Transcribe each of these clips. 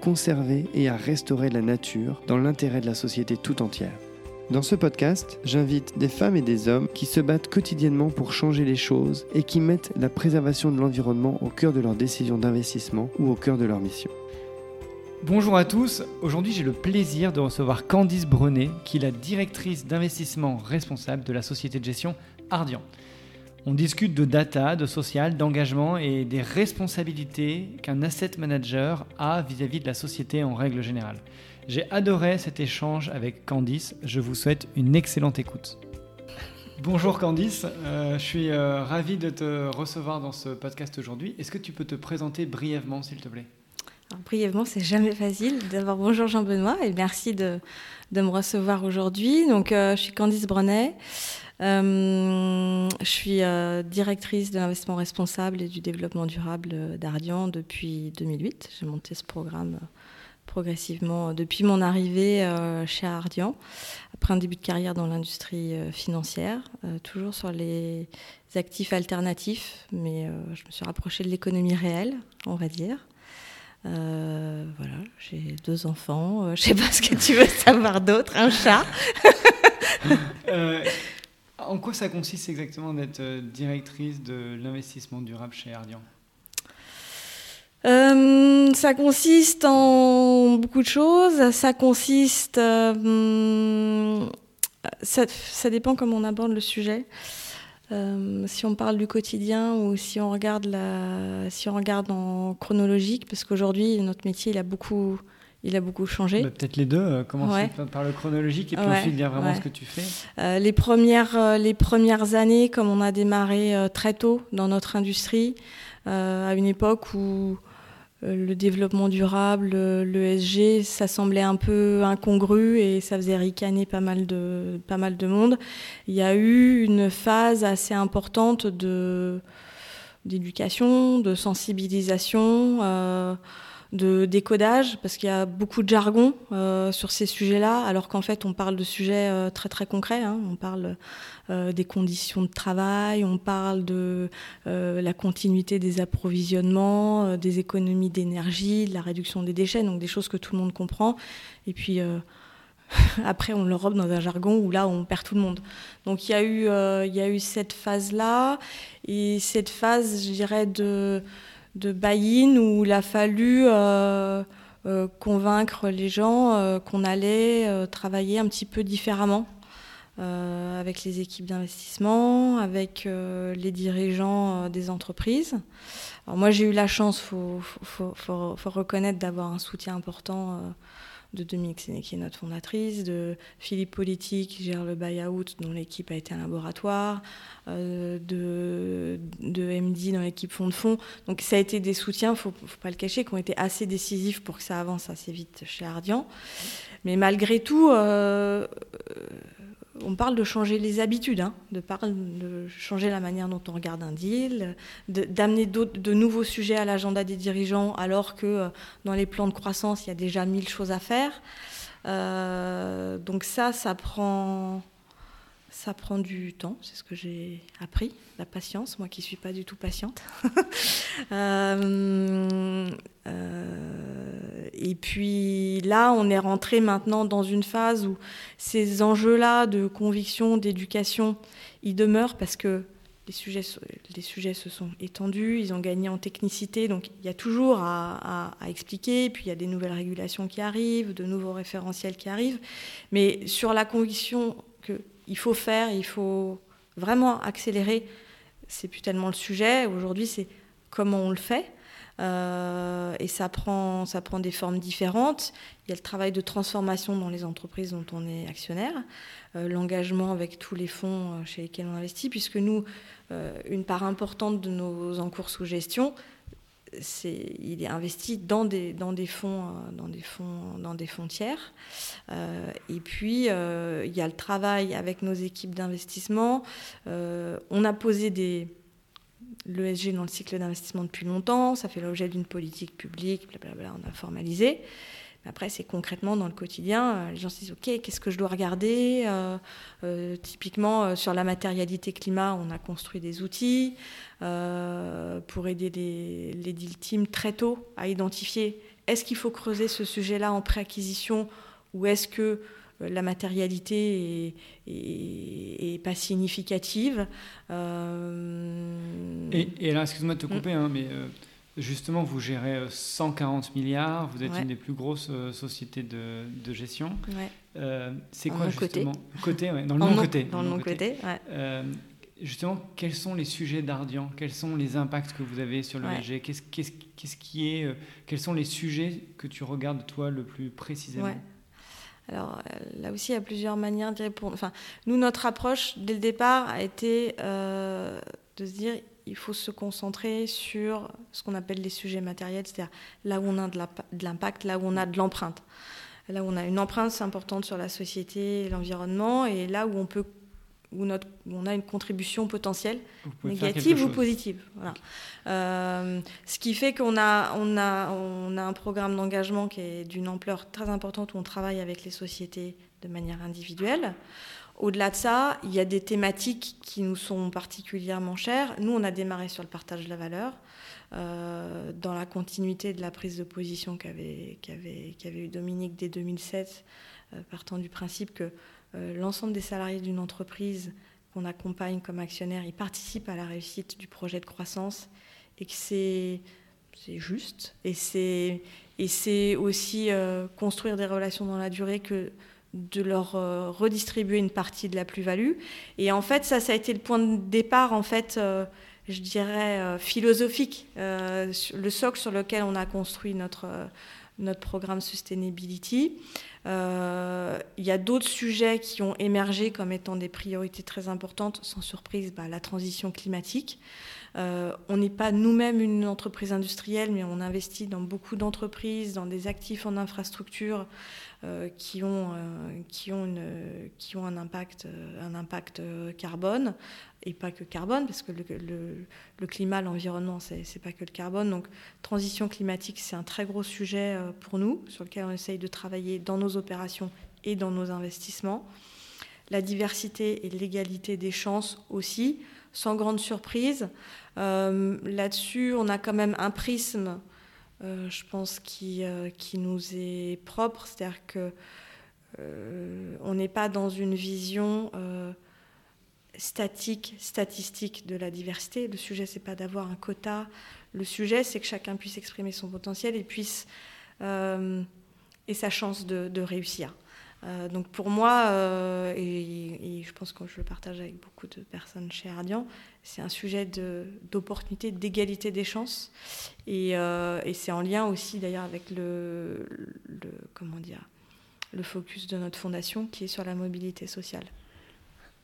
conserver et à restaurer la nature dans l'intérêt de la société tout entière. Dans ce podcast, j'invite des femmes et des hommes qui se battent quotidiennement pour changer les choses et qui mettent la préservation de l'environnement au cœur de leurs décisions d'investissement ou au cœur de leur mission. Bonjour à tous, aujourd'hui j'ai le plaisir de recevoir Candice Brenet, qui est la directrice d'investissement responsable de la société de gestion Ardian. On discute de data, de social, d'engagement et des responsabilités qu'un asset manager a vis-à-vis de la société en règle générale. J'ai adoré cet échange avec Candice, je vous souhaite une excellente écoute. Bonjour Candice, euh, je suis euh, ravi de te recevoir dans ce podcast aujourd'hui. Est-ce que tu peux te présenter brièvement s'il te plaît? Brièvement, c'est jamais facile. D'abord, bonjour Jean-Benoît et merci de, me recevoir aujourd'hui. Donc, euh, je suis Candice Brenet. Euh, je suis euh, directrice de l'investissement responsable et du développement durable d'Ardian depuis 2008. J'ai monté ce programme euh, progressivement depuis mon arrivée chez Ardian, après un début de carrière dans l'industrie financière, toujours sur les actifs alternatifs, mais je me suis rapprochée de l'économie réelle, on va dire. voilà, j'ai deux enfants. je sais pas ce que tu veux savoir d'autre, un chat. En quoi ça consiste exactement d'être euh, directrice de l'investissement durable chez Ardian? Euh, ça consiste en beaucoup de choses. Ça consiste. Euh, ça, dépend comment on aborde le sujet. si on parle du quotidien ou si on regarde, la, si on regarde en chronologique, parce qu'aujourd'hui, notre métier, il a beaucoup il a beaucoup changé. Bah, peut-être les deux, euh, commencer par le chronologique et puis ensuite dire vraiment ce que tu fais. Euh, les, premières, euh, les premières années, comme on a démarré très tôt dans notre industrie, à une époque où le développement durable, l'ESG, ça semblait un peu incongru et ça faisait ricaner pas mal de, pas mal de monde. Il y a eu une phase assez importante de d'éducation, de sensibilisation de décodage, parce qu'il y a beaucoup de jargon euh, sur ces sujets-là, alors qu'en fait on parle de sujets euh, très très concrets. Hein. On parle euh, des conditions de travail, on parle de la continuité des approvisionnements, des économies d'énergie, de la réduction des déchets, donc des choses que tout le monde comprend. Et puis après on le robe dans un jargon où là on perd tout le monde. Donc il y a eu, il y a eu cette phase-là, et cette phase, je dirais, de de buy-in où il a fallu euh, euh, convaincre les gens euh, qu'on allait travailler un petit peu différemment avec les équipes d'investissement, avec les dirigeants des entreprises. Alors moi j'ai eu la chance, il faut, faut, reconnaître, d'avoir un soutien important de Dominique Séné, qui est notre fondatrice, de Philippe Politique, qui gère le buy-out, dont l'équipe a été un laboratoire, euh, de, MD dans l'équipe fond de fond. Donc ça a été des soutiens, il ne faut, pas le cacher, qui ont été assez décisifs pour que ça avance assez vite chez Ardian. Mais malgré tout, euh, on parle de changer les habitudes, hein, de, de, changer la manière dont on regarde un deal, d'amener de nouveaux sujets à l'agenda des dirigeants, alors que euh, dans les plans de croissance, il y a déjà mille choses à faire. Euh, donc ça, ça prend, ça prend du temps, c'est ce que j'ai appris, la patience, moi qui ne suis pas du tout patiente. Euh, euh, et puis là, on est rentré maintenant dans une phase où ces enjeux-là de conviction, d'éducation, ils demeurent parce que les sujets, les sujets se sont étendus, ils ont gagné en technicité, donc il y a toujours à, à, expliquer, puis il y a des nouvelles régulations qui arrivent, de nouveaux référentiels qui arrivent, mais sur la conviction qu'il faut faire, il faut vraiment accélérer, c'est plus tellement le sujet, aujourd'hui c'est comment on le fait, euh, et ça prend, ça prend des formes différentes. Il y a le travail de transformation dans les entreprises dont on est actionnaire, euh, l'engagement avec tous les fonds euh, chez lesquels on investit, puisque nous, une part importante de nos encours sous gestion, il est investi dans des, fonds, dans des, fonds, dans des tiers. et puis, il y a le travail avec nos équipes d'investissement. on a posé l'ESG dans le cycle d'investissement depuis longtemps, ça fait l'objet d'une politique publique, blablabla, on a formalisé. Après, c'est concrètement dans le quotidien. Euh, les gens se disent OK, qu'est-ce que je dois regarder euh, euh, Typiquement, sur la matérialité climat, on a construit des outils pour aider les, les deal teams très tôt à identifier est-ce qu'il faut creuser ce sujet-là en préacquisition ou est-ce que la matérialité est, pas significative. Et, et, là, excuse-moi de te couper, hein, mais Justement, vous gérez 140 euh, milliards, vous êtes une des plus grosses euh, sociétés de, gestion. Euh, c'est quoi justement? Côté, Dans le non-côté. Dans le non-côté, justement, quels sont les sujets d'Ardian? Quels sont les impacts que vous avez sur le qu'est-ce, qui est, Quels sont les sujets que tu regardes, toi, le plus précisément? Alors là aussi, il y a plusieurs manières d'y répondre. Enfin, nous, notre approche, dès le départ, a été de se dire il faut se concentrer sur ce qu'on appelle les sujets matériels, c'est-à-dire là où on a de l'impact, là où on a de l'empreinte. Là où on a une empreinte importante sur la société et l'environnement, et là où on peut où, notre, on a une contribution potentielle, négative ou positive. Voilà. Euh, ce qui fait qu'on a, on a, on a un programme d'engagement qui est d'une ampleur très importante où on travaille avec les sociétés de manière individuelle. Au-delà de ça, il y a des thématiques qui nous sont particulièrement chères. Nous, on a démarré sur le partage de la valeur, euh, dans la continuité de la prise de position qu'avait eu Dominique dès 2007, euh, partant du principe que euh, l'ensemble des salariés d'une entreprise qu'on accompagne comme actionnaire, ils participent à la réussite du projet de croissance et que c'est juste. Et c'est aussi construire des relations dans la durée que de leur euh, redistribuer une partie de la plus-value. Et en fait, ça, ça a été le point de départ, en fait, euh, je dirais, euh, philosophique, le socle sur lequel on a construit notre, notre programme Sustainability. Il y a d'autres sujets qui ont émergé comme étant des priorités très importantes, sans surprise, bah, la transition climatique. on n'est pas nous-mêmes une entreprise industrielle, mais on investit dans beaucoup d'entreprises, dans des actifs en infrastructure. Euh, qui, ont, euh, qui, ont une, qui ont un impact, euh, un impact carbone, et pas que carbone, parce que le, le, climat, l'environnement, c'est pas que le carbone. Donc, transition climatique, c'est un très gros sujet pour nous, sur lequel on essaye de travailler dans nos opérations et dans nos investissements. La diversité et l'égalité des chances aussi, sans grande surprise. Là-dessus, on a quand même un prisme euh, je pense, qui, euh, nous est propre. C'est-à-dire que euh, on n'est pas dans une vision statique, statistique de la diversité. Le sujet, c'est pas d'avoir un quota. Le sujet, c'est que chacun puisse exprimer son potentiel et puisse et sa chance de réussir. Euh, donc pour moi, euh, et, je pense que je le partage avec beaucoup de personnes chez Ardian, c'est un sujet d'opportunité, d'égalité des chances. Euh, et, c'est en lien aussi d'ailleurs avec le, comment dire, le focus de notre fondation qui est sur la mobilité sociale.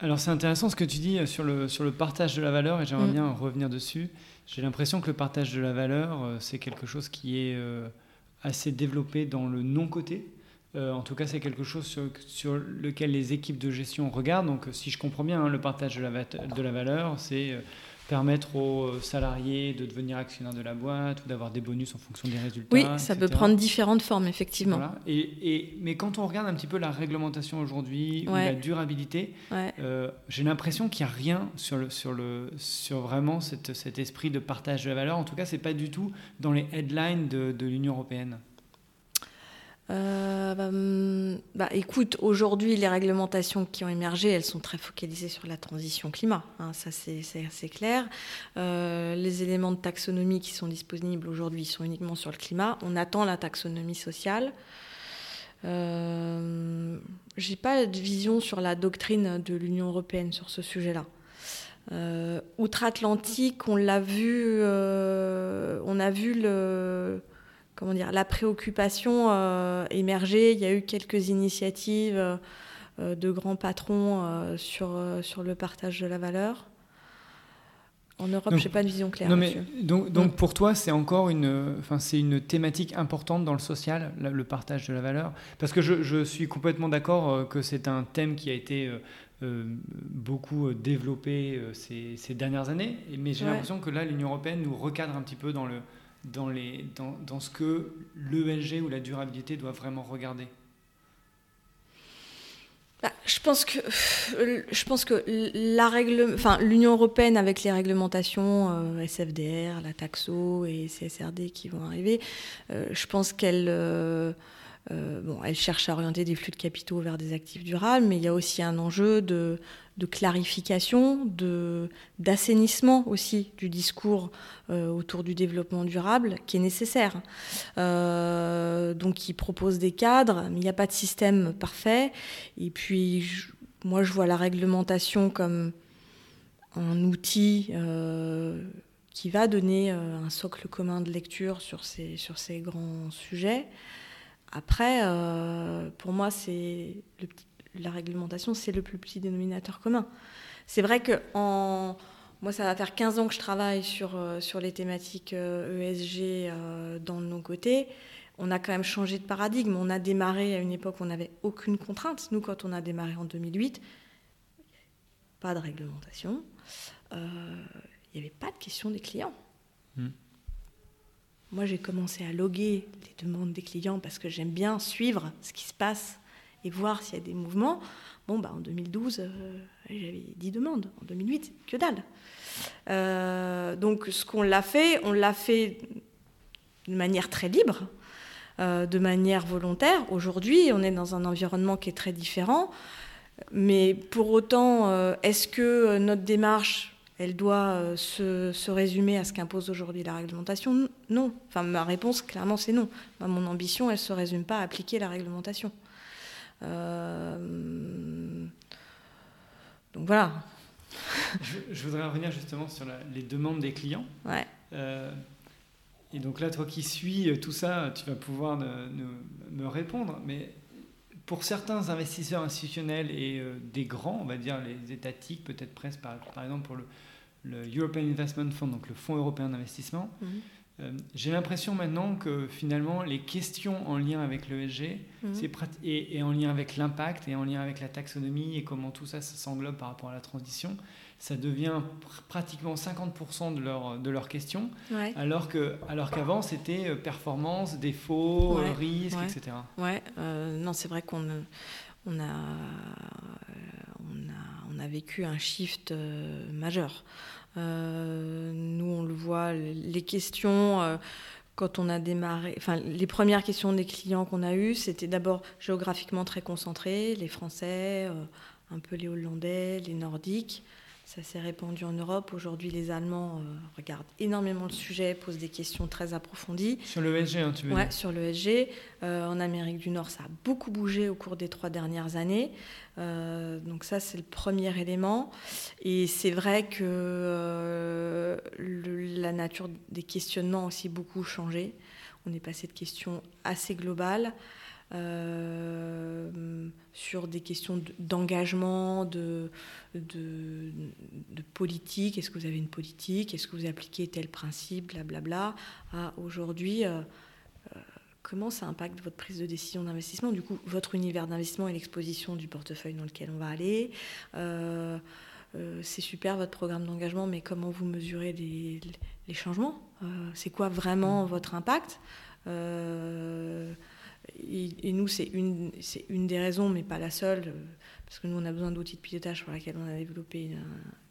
Alors c'est intéressant ce que tu dis sur le, sur le partage de la valeur et j'aimerais mm. bien revenir dessus. J'ai l'impression que le partage de la valeur, c'est quelque chose qui est assez développé dans le non-côté. Euh, en tout cas, c'est quelque chose sur, lequel les équipes de gestion regardent. Donc, si je comprends bien, hein, le partage de la, de la valeur, c'est euh, permettre aux euh, salariés de devenir actionnaires de la boîte ou d'avoir des bonus en fonction des résultats. Oui, ça peut prendre différentes formes, effectivement. Et, mais quand on regarde un petit peu la réglementation aujourd'hui ou la durabilité, j'ai l'impression qu'il n'y a rien sur, le, sur, le, sur vraiment cet esprit de partage de la valeur. En tout cas, ce n'est pas du tout dans les headlines de, de l'Union européenne. Euh, bah, hum, bah, écoute, aujourd'hui, les réglementations qui ont émergé, elles sont très focalisées sur la transition climat. Hein, ça, c'est clair. Euh, les éléments de taxonomie qui sont disponibles aujourd'hui sont uniquement sur le climat. On attend la taxonomie sociale. Euh, J'ai pas de vision sur la doctrine de l'Union européenne sur ce sujet-là. Euh, Outre-Atlantique, on l'a vu, on a vu le comment dire, la préoccupation euh, émerger. Il y a eu quelques initiatives euh, de grands patrons euh, sur, sur le partage de la valeur. En Europe, je n'ai pas une vision claire. Non, mais, donc, donc pour toi, c'est encore une, enfin, c'est une thématique importante dans le social, le partage de la valeur? Parce que je, je suis complètement d'accord que c'est un thème qui a été beaucoup développé ces, ces, dernières années. Mais j'ai l'impression que là, l'Union européenne nous recadre un petit peu dans, le, dans, les, dans, dans ce que l'ESG ou la durabilité doit vraiment regarder. Bah, je pense que, je pense que la règle, enfin, l'Union européenne avec les réglementations euh, SFDR, la Taxo et CSRD qui vont arriver, euh, je pense qu'elle euh, bon, elle cherche à orienter des flux de capitaux vers des actifs durables, mais il y a aussi un enjeu de, clarification, d'assainissement aussi du discours euh, autour du développement durable qui est nécessaire. Euh, donc, il propose des cadres, mais il n'y a pas de système parfait. Et puis, moi, je vois la réglementation comme un outil qui va donner un socle commun de lecture sur ces, sur ces grands sujets. Après, euh, pour moi, c'est la réglementation, c'est le plus petit dénominateur commun. C'est vrai que en, moi, ça va faire 15 ans que je travaille sur, euh, sur les thématiques ESG euh, e dans nos côtés. On a quand même changé de paradigme. On a démarré à une époque où on n'avait aucune contrainte. Nous, quand on a démarré en 2008, pas de réglementation. Il n'y avait pas de question des clients. Hmm. Moi, j'ai commencé à loguer les demandes des clients parce que j'aime bien suivre ce qui se passe et voir s'il y a des mouvements. Bon, bah, en 2012, euh, j'avais 10 demandes. En 2008, que dalle. Euh, donc, ce qu'on l'a fait, on l'a fait de manière très libre, euh, de manière volontaire. Aujourd'hui, on est dans un environnement qui est très différent. Mais pour autant, est-ce que notre démarche elle doit se, résumer à ce qu'impose aujourd'hui la réglementation? Non. Enfin, ma réponse, clairement, c'est non. mon ambition, elle ne se résume pas à appliquer la réglementation. Euh, donc voilà. je, voudrais revenir justement sur les demandes des clients. Ouais. Euh, et donc là, toi qui suis tout ça, tu vas pouvoir me répondre. Mais pour certains investisseurs institutionnels et des grands, on va dire les étatiques, peut-être presque par, par exemple pour le, le European Investment Fund, donc le Fonds européen d'investissement. Mhm. Euh, j'ai l'impression maintenant que finalement les questions en lien avec l'ESG mhm. et, et, en lien avec l'impact et en lien avec la taxonomie et comment tout ça s'englobe par rapport à la transition, ça devient pratiquement 50% de, leur, de leurs questions, alors que alors qu'avant c'était euh, performance, défaut, euh, risque, etc. Ouais, non, c'est vrai qu'on on a, on a, on a vécu un shift majeur. Euh, nous, on le voit, les questions euh, quand on a démarré, enfin, les premières questions des clients qu'on a eues, c'était d'abord géographiquement très concentré, les Français, euh, un peu les Hollandais, les Nordiques. Ça s'est répandu en Europe. Aujourd'hui, les Allemands euh, regardent énormément le sujet, posent des questions très approfondies. Sur l'ESG, hein, tu veux dire sur l'ESG. Euh, en Amérique du Nord, ça a beaucoup bougé au cours des trois dernières années. Euh, donc ça, c'est le premier élément. Et c'est vrai que la nature des questionnements a aussi beaucoup changé. On est passé de questions assez globales euh, sur des questions d'engagement, de, de, politique. Est-ce que vous avez une politique? Est-ce que vous appliquez tel principe? Blablabla. À aujourd'hui, euh, euh, comment ça impacte votre prise de décision d'investissement? Du coup, votre univers d'investissement et l'exposition du portefeuille dans lequel on va aller. c'est super votre programme d'engagement, mais comment vous mesurez les, les changements? C'est quoi vraiment votre impact? Et, nous, c'est une, une des raisons, mais pas la seule, euh, parce que nous, on a besoin d'outils de pilotage pour lesquels on a développé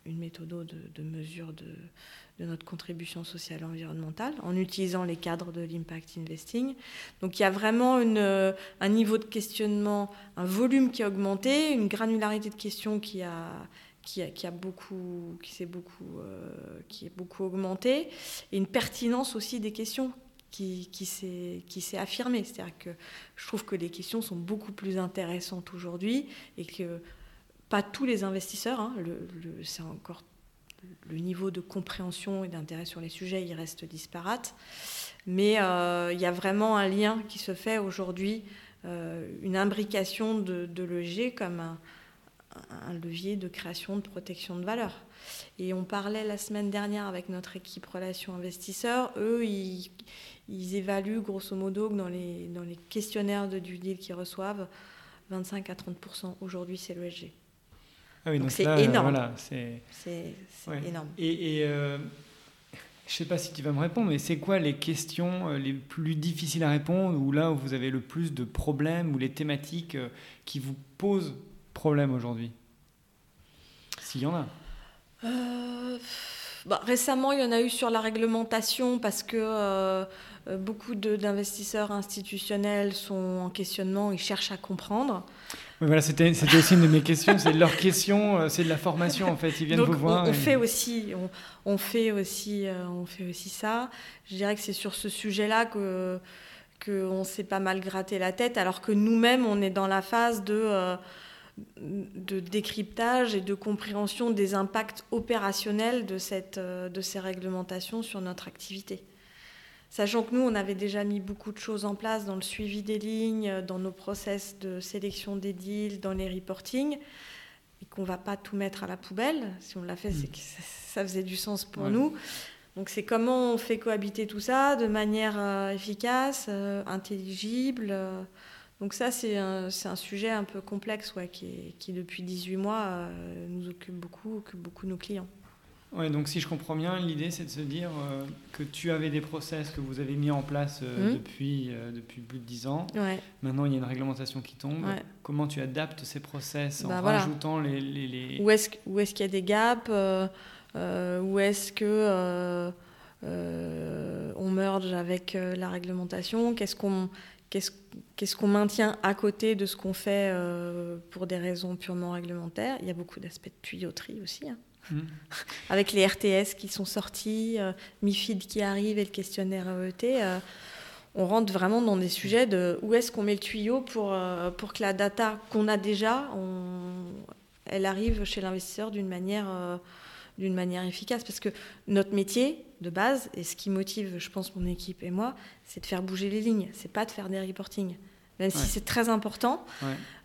une, méthode de, mesure de, notre contribution sociale et environnementale, en utilisant les cadres de l'impact investing. Donc il y a vraiment une, euh, un niveau de questionnement, un volume qui a augmenté, une granularité de questions qui a, beaucoup, qui s'est beaucoup, euh, beaucoup augmenté, et une pertinence aussi des questions qui, s'est affirmé. C'est-à-dire que je trouve que les questions sont beaucoup plus intéressantes aujourd'hui et que pas tous les investisseurs, hein, le, c'est encore le niveau de compréhension et d'intérêt sur les sujets, il reste disparate. Mais euh, il y a vraiment un lien qui se fait aujourd'hui, euh, une imbrication de, de l'EG comme un, un levier de création de protection de valeur. Et on parlait la semaine dernière avec notre équipe relations investisseurs. Eux, ils, évaluent grosso modo que dans les, dans les questionnaires de due deal qu'ils reçoivent, 25 à 30% aujourd'hui, c'est l'ESG. Ah oui, donc c'est énorme. Voilà, c'est énorme. Et, euh, je ne sais pas si tu vas me répondre, mais c'est quoi les questions euh, les plus difficiles à répondre ou là où vous avez le plus de problèmes ou les thématiques euh, qui vous posent problème aujourd'hui S'il y en a. Bah, récemment, il y en a eu sur la réglementation parce que beaucoup d'investisseurs institutionnels sont en questionnement, ils cherchent à comprendre voilà, c'était aussi une de mes questions. C'est leur question, euh, c'est de la formation en fait. Ils viennent vous voir. On, fait aussi, on, fait aussi, euh, on fait aussi ça. Je dirais que c'est sur ce sujet-là que qu'on s'est pas mal gratté la tête, alors que nous-mêmes, on est dans la phase de euh, de décryptage et de compréhension des impacts opérationnels de, cette, de ces réglementations sur notre activité. Sachant que nous, on avait déjà mis beaucoup de choses en place dans le suivi des lignes, dans nos process de sélection des deals, dans les reporting, et qu'on ne va pas tout mettre à la poubelle. Si on l'a fait, c'est mm. que ça faisait du sens pour nous. Donc c'est comment on fait cohabiter tout ça de manière euh, efficace, euh, intelligible. Euh. donc ça, c'est un, un, sujet un peu complexe ouais, qui, qui, depuis 18 mois, nous occupe beaucoup, occupe beaucoup nos clients. Ouais, donc si je comprends bien, l'idée c'est de se dire euh, que tu avais des process que vous avez mis en place euh, mmh. depuis, euh, depuis plus de 10 ans. Maintenant il y a une réglementation qui tombe. Comment tu adaptes ces process en bah, rajoutant les, les, les... Où est-ce est qu'il y a des gaps Où est-ce que on merge avec la réglementation? Qu'est-ce qu'on qu'est-ce qu'on maintient à côté de ce qu'on fait pour des raisons purement réglementaires Il y a beaucoup d'aspects de tuyauterie aussi. Hein. Avec les RTS qui sont sortis, euh, MIFID qui arrive et le questionnaire EET, euh, on rentre vraiment dans des sujets de où est-ce qu'on met le tuyau pour, euh, pour que la data qu'on a déjà, elle arrive chez l'investisseur d'une manière, d'une manière efficace. Parce que notre métier de base, et ce qui motive, je pense, mon équipe et moi, c'est de faire bouger les lignes, c'est pas de faire des reporting même si c'est très important,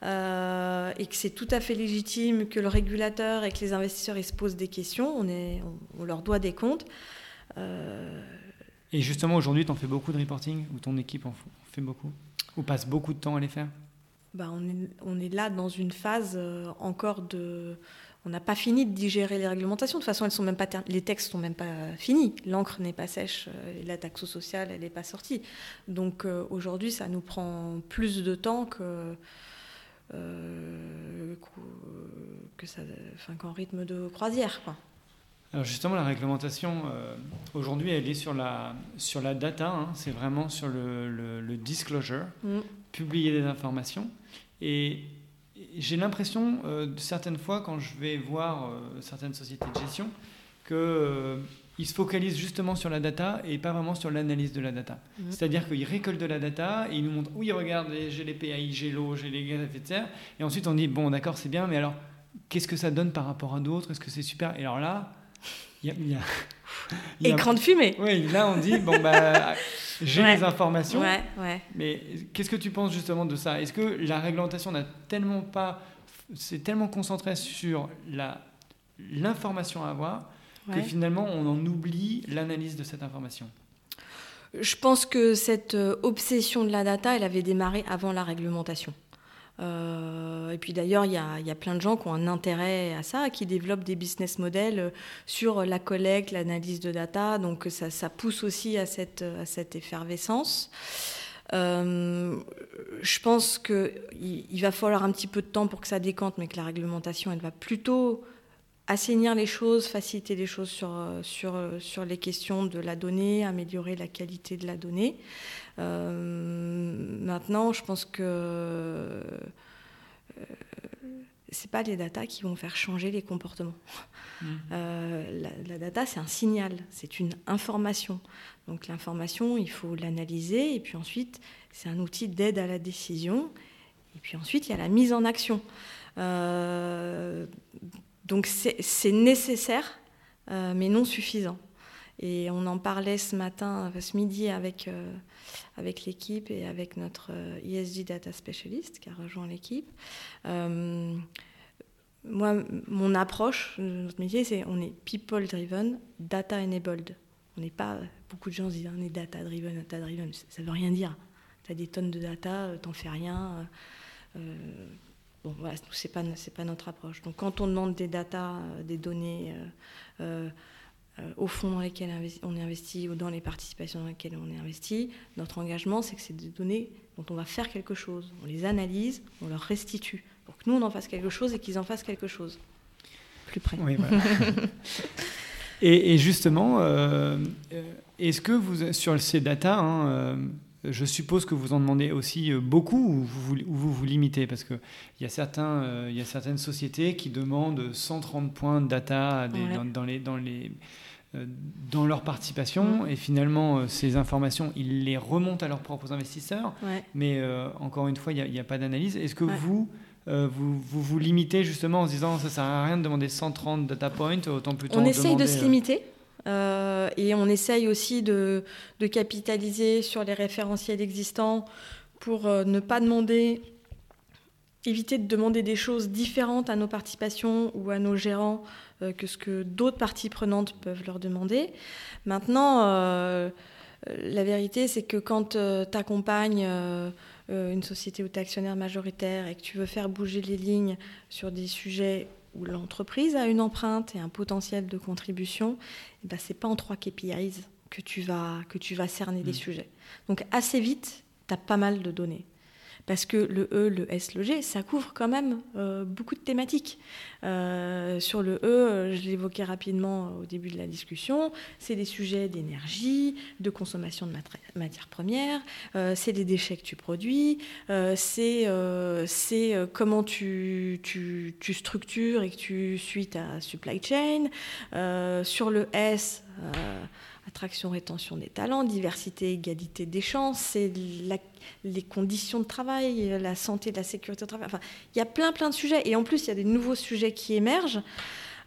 euh, et que c'est tout à fait légitime que le régulateur et que les investisseurs ils se posent des questions, on, est, on, leur doit des comptes. Euh, et justement, aujourd'hui, tu en fais beaucoup de reporting, ou ton équipe en fait beaucoup, ou passe beaucoup de temps à les faire? Bah, on, est, on est là dans une phase euh, encore de on n'a pas fini de digérer les réglementations. De toute façon, elles sont même pas les textes sont même pas finis. L'encre n'est pas sèche, euh, la taxe sociale, elle n'est pas sortie. Donc euh, aujourd'hui, ça nous prend plus de temps que euh, que ça, enfin, qu'en rythme de croisière, quoi. Alors justement, la réglementation, aujourd'hui, elle est sur la, sur la data, hein. c'est vraiment sur le, le, disclosure, mm. publier des informations. Et j'ai l'impression, euh, certaines fois, quand je vais voir euh, certaines sociétés de gestion, qu'ils euh, se focalisent justement sur la data et pas vraiment sur l'analyse de la data. Mhm. C'est-à-dire qu'ils récoltent de la data et ils nous montrent, oui, regarde, j'ai les PAI, j'ai l'eau, j'ai les gaz à effet de serre. Et ensuite, on dit, bon, d'accord, c'est bien, mais alors, qu'est-ce que ça donne par rapport à d'autres? Est-ce que c'est super? Et alors là, il y a, Écran de fumée. Oui, là on dit, bon, bah, j'ai les informations. Ouais, ouais. Mais qu'est-ce que tu penses justement de ça? Est-ce que la réglementation n'a tellement pas. C'est tellement concentré sur l'information à avoir que finalement on en oublie l'analyse de cette information? Je pense que cette euh, obsession de la data, elle avait démarré avant la réglementation. Euh, et puis d'ailleurs, il y a, plein de gens qui ont un intérêt à ça, qui développent des business models sur la collecte, l'analyse de data. Donc ça, pousse aussi à cette, effervescence. Euh, je pense qu'il il va falloir un petit peu de temps pour que ça décante, mais que la réglementation, elle va plutôt assainir les choses, faciliter les choses sur les questions de la donnée, améliorer la qualité de la donnée. Euh, maintenant, je pense que euh, c'est pas les datas qui vont faire changer les comportements. Mmh. Euh, la, data, c'est un signal, c'est une information. Donc l'information, il faut l'analyser et puis ensuite, c'est un outil d'aide à la décision. Et puis ensuite, il y a la mise en action. donc c'est nécessaire, mais non suffisant. Et on en parlait ce matin, ce midi, avec, euh, avec l'équipe et avec notre ESG euh, e Data Specialist qui a rejoint l'équipe. Euh, moi, mon approche de notre métier, c'est on est people driven, data enabled. On n'est pas. Beaucoup de gens disent on est data driven, data driven. Ça ne veut rien dire. Tu as des tonnes de data, t'en fais rien. bon, voilà, c'est pas, pas notre approche. Donc, quand on demande des data, des données euh, au fonds dans lesquels on est investi ou dans les participations dans lesquelles on est investi, notre engagement, c'est que c'est des données dont on va faire quelque chose. On les analyse, on leur restitue pour que nous, on en fasse quelque chose et qu'ils en fassent quelque chose. Plus près. Oui, voilà. et, justement, euh, est-ce que vous, sur ces data, hein, euh, je suppose que vous en demandez aussi euh, beaucoup ou vous vous, vous, limitez? Parce qu'il y, a certains, euh, y a certaines sociétés qui demandent 130 points de data dans, les, dans, les, euh, dans leur participation mm. et finalement ces informations, ils les remontent à leurs propres investisseurs. Mais encore une fois, il n'y a, pas d'analyse. Est-ce que vous, vous, vous, limitez justement en se disant ça sert à rien de demander 130 data points, autant plutôt On essaye de se limiter. Euh, et on essaye aussi de, capitaliser sur les référentiels existants pour euh, ne pas demander, éviter de demander des choses différentes à nos participations ou à nos gérants euh, que ce que d'autres parties prenantes peuvent leur demander. Maintenant, la vérité, c'est que quand tu accompagnes une société ou tu actionnaire majoritaire et que tu veux faire bouger les lignes sur des sujets où l'entreprise a une empreinte et un potentiel de contribution, eh ben, ce n'est pas en trois KPIs que tu vas, que tu vas cerner des mm. sujets. Donc assez vite, tu as pas mal de données parce que le E, le S, le G, ça couvre quand même euh, beaucoup de thématiques. Euh, sur le E, je l'évoquais rapidement au début de la discussion, c'est des sujets d'énergie, de consommation de matières premières, euh, c'est des déchets que tu produis, c'est comment tu, tu, tu, structures et que tu suis ta supply chain. sur le S, attraction, rétention des talents, diversité, égalité des chances, c'est les conditions de travail, la santé, la sécurité au travail. Enfin, il y a plein, plein de sujets. Et en plus, il y a des nouveaux sujets qui émergent.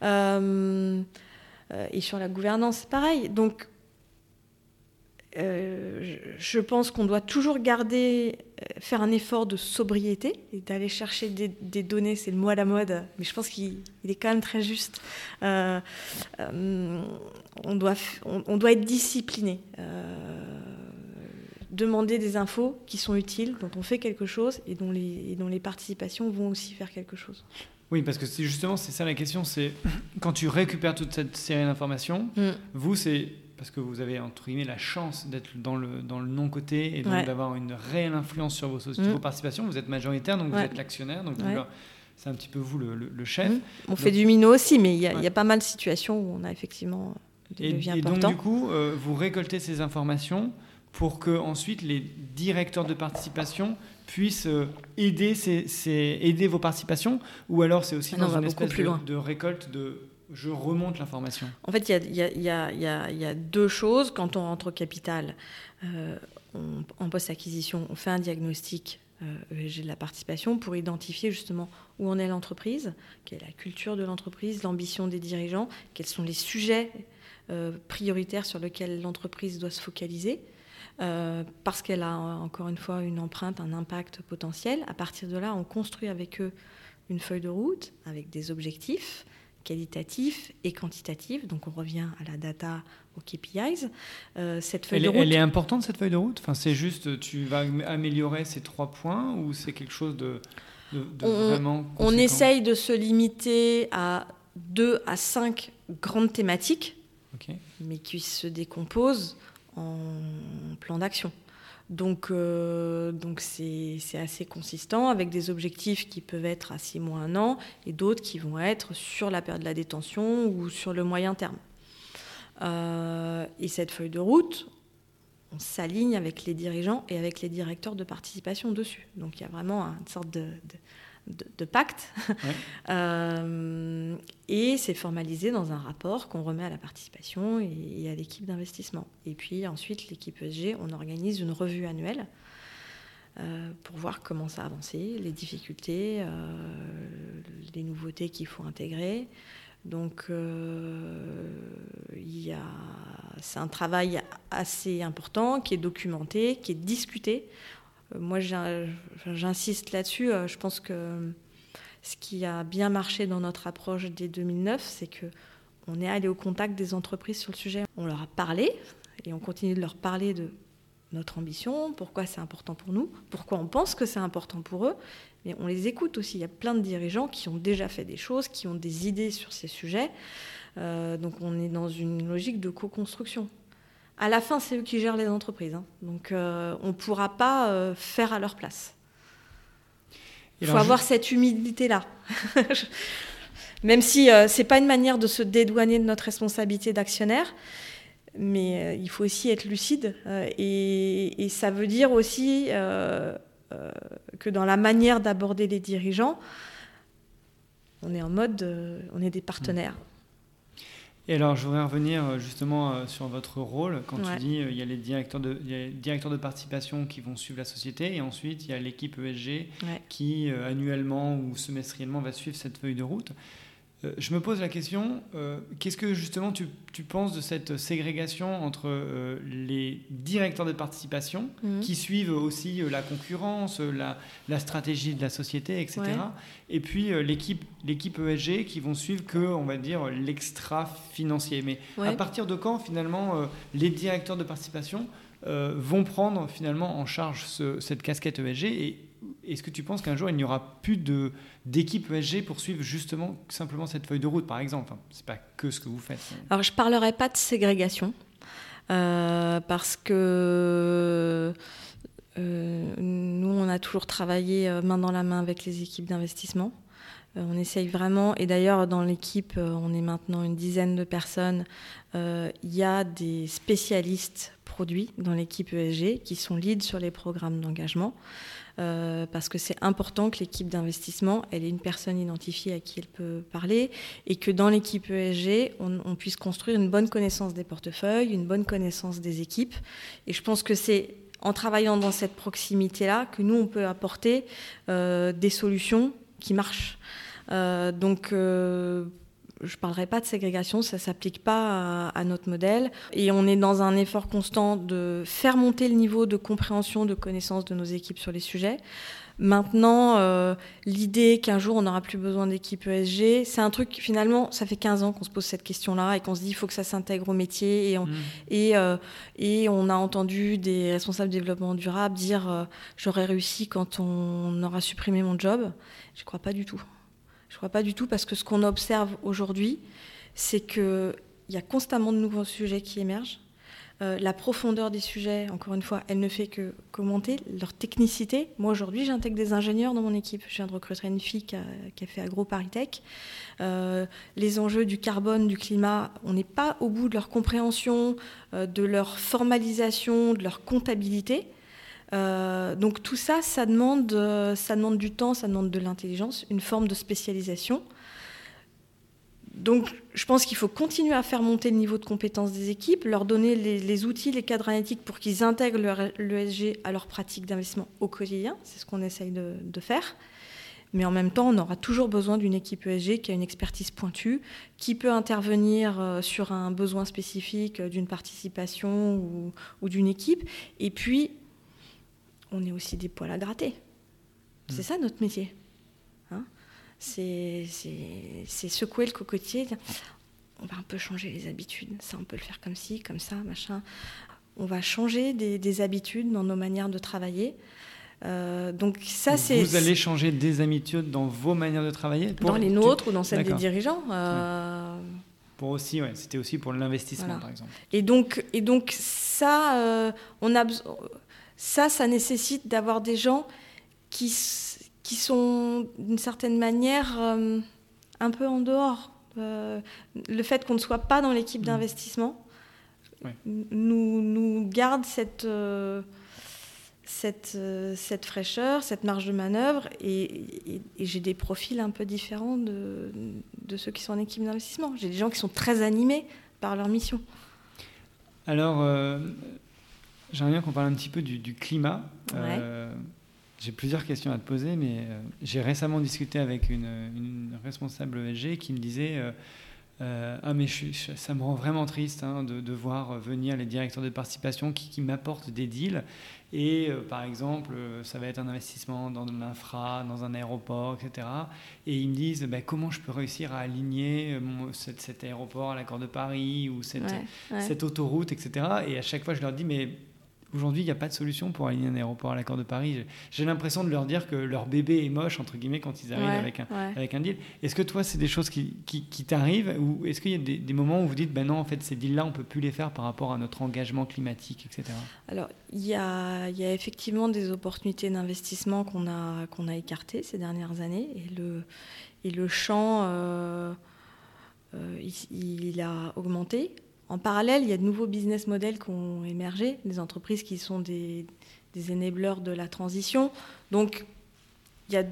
Euh, euh, et sur la gouvernance, c'est pareil. Donc, euh, je pense qu'on doit toujours garder, euh, faire un effort de sobriété et d'aller chercher des, données, c'est le mot à la mode, mais je pense qu'il est quand même très juste. Euh, on, doit, on, doit être discipliné. demander des infos qui sont utiles, dont on fait quelque chose et dont les, dont les participations vont aussi faire quelque chose. Oui, parce que justement, c'est ça la question, c'est quand tu récupères toute cette série d'informations, mm. vous, c'est parce que vous avez entre guillemets la chance d'être dans le, dans le non-côté et donc d'avoir une réelle influence sur vos, mm. participations. Vous êtes majoritaire, donc vous êtes l'actionnaire, donc c'est un petit peu vous le, chef. Mm. On fait du minot aussi, mais il y, a pas mal de situations où on a effectivement des leviers et donc du coup, euh, vous récoltez ces informations pour que ensuite les directeurs de participation puissent euh, aider, ces, aider vos participations, ou alors c'est aussi ah dans une espèce de, de récolte de je remonte l'information En fait, il y, a, deux choses. Quand on rentre au capital, euh, en post-acquisition, on fait un diagnostic euh, ESG de la participation pour identifier justement où en est l'entreprise, quelle est la culture de l'entreprise, l'ambition des dirigeants, quels sont les sujets euh, prioritaires sur lesquels l'entreprise doit se focaliser. Parce qu'elle a encore une fois une empreinte, un impact potentiel. À partir de là, on construit avec eux une feuille de route avec des objectifs qualitatif et quantitatif. Donc on revient à la data, aux KPIs. Euh, cette feuille elle, de route, elle est importante cette feuille de route? Enfin, c'est juste tu vas améliorer ces trois points ou c'est quelque chose de, de, on, vraiment On essaye de se limiter à deux à cinq grandes thématiques, mais qui se décomposent en plan d'action. Donc, euh, donc c'est, assez consistant avec des objectifs qui peuvent être à 6 mois, 1 an et d'autres qui vont être sur la période de la détention ou sur le moyen terme. Euh, et cette feuille de route, on s'aligne avec les dirigeants et avec les directeurs de participation dessus. Donc il y a vraiment une sorte de, pacte. Euh, et c'est formalisé dans un rapport qu'on remet à la participation et, à l'équipe d'investissement. Et puis ensuite, l'équipe ESG, on organise une revue annuelle euh, pour voir comment ça a avancé, les difficultés, euh, les nouveautés qu'il faut intégrer. Donc, c'est un travail assez important qui est documenté, qui est discuté. Euh, moi, j'insiste là-dessus. Euh, je pense que ce qui a bien marché dans notre approche dès 2009, c'est que on est allé au contact des entreprises sur le sujet. On leur a parlé et on continue de leur parler de notre ambition, pourquoi c'est important pour nous, pourquoi on pense que c'est important pour eux. Mais on les écoute aussi. Il y a plein de dirigeants qui ont déjà fait des choses, qui ont des idées sur ces sujets. Euh, donc on est dans une logique de co-construction. À la fin, c'est eux qui gèrent les entreprises. Hein. Donc euh, on ne pourra pas euh, faire à leur place. Il faut avoir cette humilité-là. Même si ce n'est pas une manière de se dédouaner de notre responsabilité d'actionnaire, mais il faut aussi être lucide. Et, et, ça veut dire aussi que dans la manière d'aborder les dirigeants, on est en mode, on est des partenaires. Et alors, je voudrais revenir euh, justement euh, sur votre rôle. Quand tu dis euh, il y a les directeurs de, directeurs de participation qui vont suivre la société, et ensuite il y a l'équipe ESG qui annuellement ou semestriellement va suivre cette feuille de route. Euh, je me pose la question, euh, qu'est-ce que justement tu, penses de cette ségrégation entre euh, les directeurs de participation mhm. qui suivent aussi la concurrence, la, stratégie de la société, etc. Et puis l'équipe, l'équipe ESG qui vont suivre que, on va dire, l'extra financier. Mais à partir de quand finalement les directeurs de participation vont prendre finalement en charge cette casquette ESG et est-ce que tu penses qu'un jour il n'y aura plus d'équipe ESG pour suivre justement simplement cette feuille de route, par exemple? Ce C'est pas que ce que vous faites. Alors je parlerai pas de ségrégation euh, parce que euh, nous on a toujours travaillé euh, main dans la main avec les équipes d'investissement. on essaye vraiment, et d'ailleurs dans l'équipe, on est maintenant une dizaine de personnes. Il y a des spécialistes produits dans l'équipe ESG qui sont leads sur les programmes d'engagement. Euh, parce que c'est important que l'équipe d'investissement, elle ait une personne identifiée à qui elle peut parler, et que dans l'équipe ESG, on, puisse construire une bonne connaissance des portefeuilles, une bonne connaissance des équipes. Et je pense que c'est en travaillant dans cette proximité-là que nous, on peut apporter euh, des solutions qui marchent. Euh, donc, je ne parlerai pas de ségrégation, ça ne s'applique pas à, notre modèle. Et on est dans un effort constant de faire monter le niveau de compréhension, de connaissance de nos équipes sur les sujets. Maintenant, euh, l'idée qu'un jour on n'aura plus besoin d'équipe ESG, c'est un truc, finalement, ça fait 15 ans qu'on se pose cette question-là et qu'on se dit il faut que ça s'intègre au métier. Et on, mmh. et, euh, et on a entendu des responsables de développement durable dire euh, j'aurais réussi quand on aura supprimé mon job. Je ne crois pas du tout. Je ne crois pas du tout parce que ce qu'on observe aujourd'hui, c'est qu'il y a constamment de nouveaux sujets qui émergent. Euh, la profondeur des sujets, encore une fois, elle ne fait que commenter leur technicité. Moi, aujourd'hui, j'intègre des ingénieurs dans mon équipe. Je viens de recruter une fille qui a, fait Agro Paritech. Euh, les enjeux du carbone, du climat, on n'est pas au bout de leur compréhension, euh, de leur formalisation, de leur comptabilité. Euh, donc tout ça, ça demande, euh, ça demande du temps, ça demande de l'intelligence, une forme de spécialisation. Donc je pense qu'il faut continuer à faire monter le niveau de compétence des équipes, leur donner les, outils, les cadres analytiques pour qu'ils intègrent l'ESG à leur pratique d'investissement au quotidien. C'est ce qu'on essaye de, faire. Mais en même temps, on aura toujours besoin d'une équipe ESG qui a une expertise pointue, qui peut intervenir euh, sur un besoin spécifique d'une participation ou, ou d'une équipe. Et puis, on est aussi des poils à gratter. C'est mm. ça notre métier. Hein c'est secouer le cocotier. On va un peu changer les habitudes. Ça, on peut le faire comme ci, comme ça, machin. On va changer des, habitudes dans nos manières de travailler. Euh, donc ça, c'est. Vous allez changer des habitudes dans vos manières de travailler Dans les nôtres ou dans celles des dirigeants. Euh, pour aussi, ouais, c'était aussi pour l'investissement, par exemple. Et donc, et donc ça, euh, on a ça, ça nécessite d'avoir des gens qui, qui sont d'une certaine manière euh, un peu en dehors. Euh, le fait qu'on ne soit pas dans l'équipe mmh. d'investissement nous, nous, garde cette, euh, cette, cette, fraîcheur, cette marge de manœuvre, et, j'ai des profils un peu différents de, de ceux qui sont en équipe d'investissement. J'ai des gens qui sont très animés par leur mission. Alors, J'aimerais bien qu'on parle un petit peu du, climat. Euh, j'ai plusieurs questions à te poser, mais euh, j'ai récemment discuté avec une, responsable ESG qui me disait ah mais ça me rend vraiment triste hein, de, voir venir les directeurs de participation qui, m'apportent des deals et par exemple ça va être un investissement dans de l'infra, dans un aéroport, etc. Et ils me disent bah, comment je peux réussir à aligner cet, aéroport à l'accord de Paris ou cette, cette autoroute, etc. Et à chaque fois je leur dis mais Aujourd'hui, il n'y a pas de solution pour aligner un aéroport à l'accord de Paris. J'ai l'impression de leur dire que leur bébé est moche, entre guillemets, quand ils arrivent avec, un, avec un deal. Est-ce que toi, c'est des choses qui, qui, t'arrivent Ou est-ce qu'il y a des, moments où vous dites, ben non, en fait, ces deals-là, on ne peut plus les faire par rapport à notre engagement climatique, etc. Alors, il y a, y a, effectivement des opportunités d'investissement qu'on a, qu'on a écartées ces dernières années. Et le, et le champ, euh, euh, il a augmenté. En parallèle, il y a de nouveaux business models qui ont émergé, des entreprises qui sont des, des de la transition. Donc, il y a,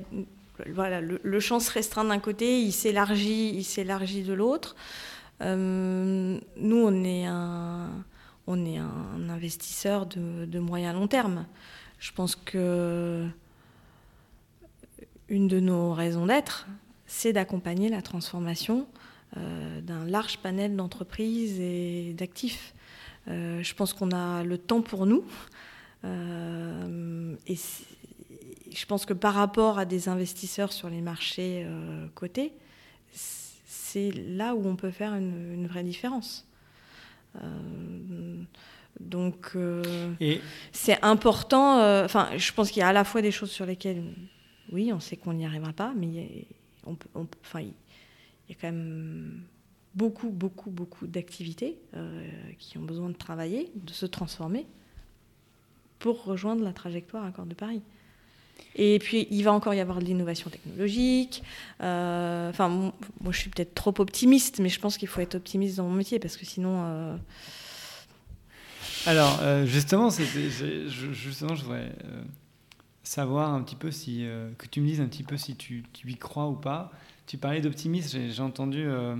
voilà, le, champ se restreint d'un côté, il s'élargit, il s'élargit de l'autre. Euh, nous, on est un, on est un investisseur de, de moyen long terme. Je pense que une de nos raisons d'être, c'est d'accompagner la transformation d'un large panel d'entreprises et d'actifs. Euh, je pense qu'on a le temps pour nous. Euh, et je pense que par rapport à des investisseurs sur les marchés cotés, c'est là où on peut faire une, vraie différence. donc, c'est important. Enfin, je pense qu'il y a à la fois des choses sur lesquelles, oui, on sait qu'on n'y arrivera pas, mais on peut, enfin, il y a quand même beaucoup, beaucoup, beaucoup d'activités euh, qui ont besoin de travailler, de se transformer pour rejoindre la trajectoire Accord de Paris. Et puis, il va encore y avoir de l'innovation technologique. Euh, enfin, moi, je suis peut-être trop optimiste, mais je pense qu'il faut être optimiste dans mon métier parce que sinon. Euh, Alors, justement, justement, je voudrais savoir un petit peu si. que tu me dises un petit peu si tu, tu y crois ou pas. Tu parlais d'optimisme, j'ai entendu euh,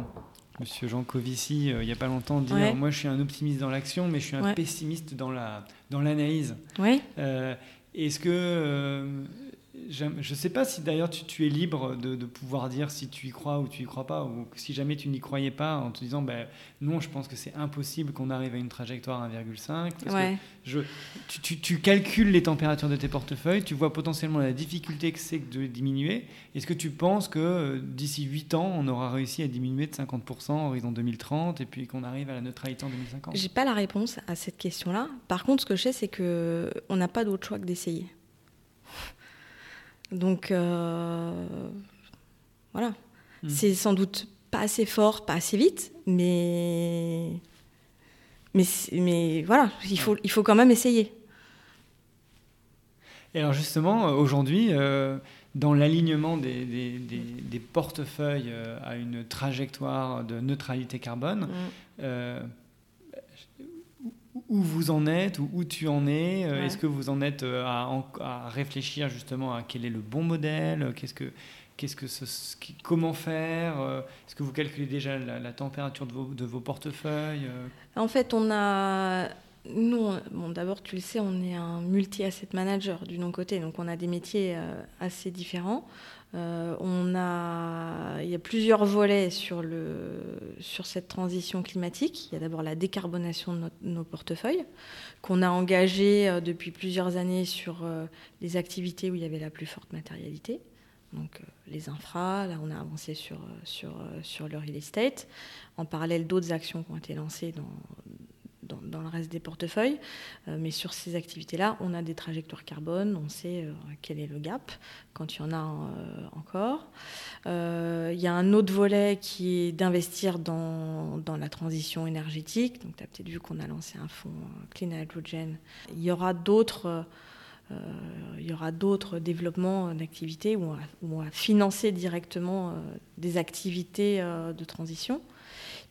Monsieur Jean Covici euh, il n'y a pas longtemps dire Moi je suis un optimiste dans l'action, mais je suis un pessimiste dans l'analyse. Dans ouais. Euh, Est-ce que je ne sais pas si d'ailleurs tu, es libre de, pouvoir dire si tu y crois ou tu y crois pas, ou si jamais tu n'y croyais pas en te disant ben, non, je pense que c'est impossible qu'on arrive à une trajectoire 1,5. je, tu, tu, calcules les températures de tes portefeuilles, tu vois potentiellement la difficulté que c'est de diminuer. Est-ce que tu penses que euh, d'ici 8 ans, on aura réussi à diminuer de 50% en horizon 2030 et puis qu'on arrive à la neutralité en 2050 J'ai pas la réponse à cette question-là. Par contre, ce que je sais, c'est qu'on n'a pas d'autre choix que d'essayer. Donc euh, voilà, hmm. c'est sans doute pas assez fort, pas assez vite, mais mais, mais voilà, il faut, il faut quand même essayer. Et alors justement, aujourd'hui, euh, dans l'alignement des, des, des, portefeuilles euh, à une trajectoire de neutralité carbone, hmm où vous en êtes, ou où tu en es. Euh, est-ce que vous en êtes euh, à, réfléchir justement à quel est le bon modèle Qu'est-ce que, qu'est-ce que comment faire euh, Est-ce que vous calculez déjà la, température de vos, de vos, portefeuilles En fait, on a. Nous, bon, d'abord, tu le sais, on est un multi-asset manager du non-côté, donc on a des métiers assez différents. Euh, on a, il y a plusieurs volets sur, le, sur cette transition climatique. Il y a d'abord la décarbonation de nos portefeuilles, qu'on a engagé euh, depuis plusieurs années sur euh, les activités où il y avait la plus forte matérialité. Donc les infras, là on a avancé sur, sur, sur le real estate. En parallèle, d'autres actions qui ont été lancées dans, dans, le reste des portefeuilles. Euh, mais sur ces activités-là, on a des trajectoires carbone, on sait euh, quel est le gap quand il y en a euh, encore. Il y a un autre volet qui est d'investir dans, la transition énergétique. Donc tu as peut-être vu qu'on a lancé un fonds Clean Hydrogen. Il y aura d'autres... il y aura d'autres développements d'activités où, on va financer directement des activités de transition.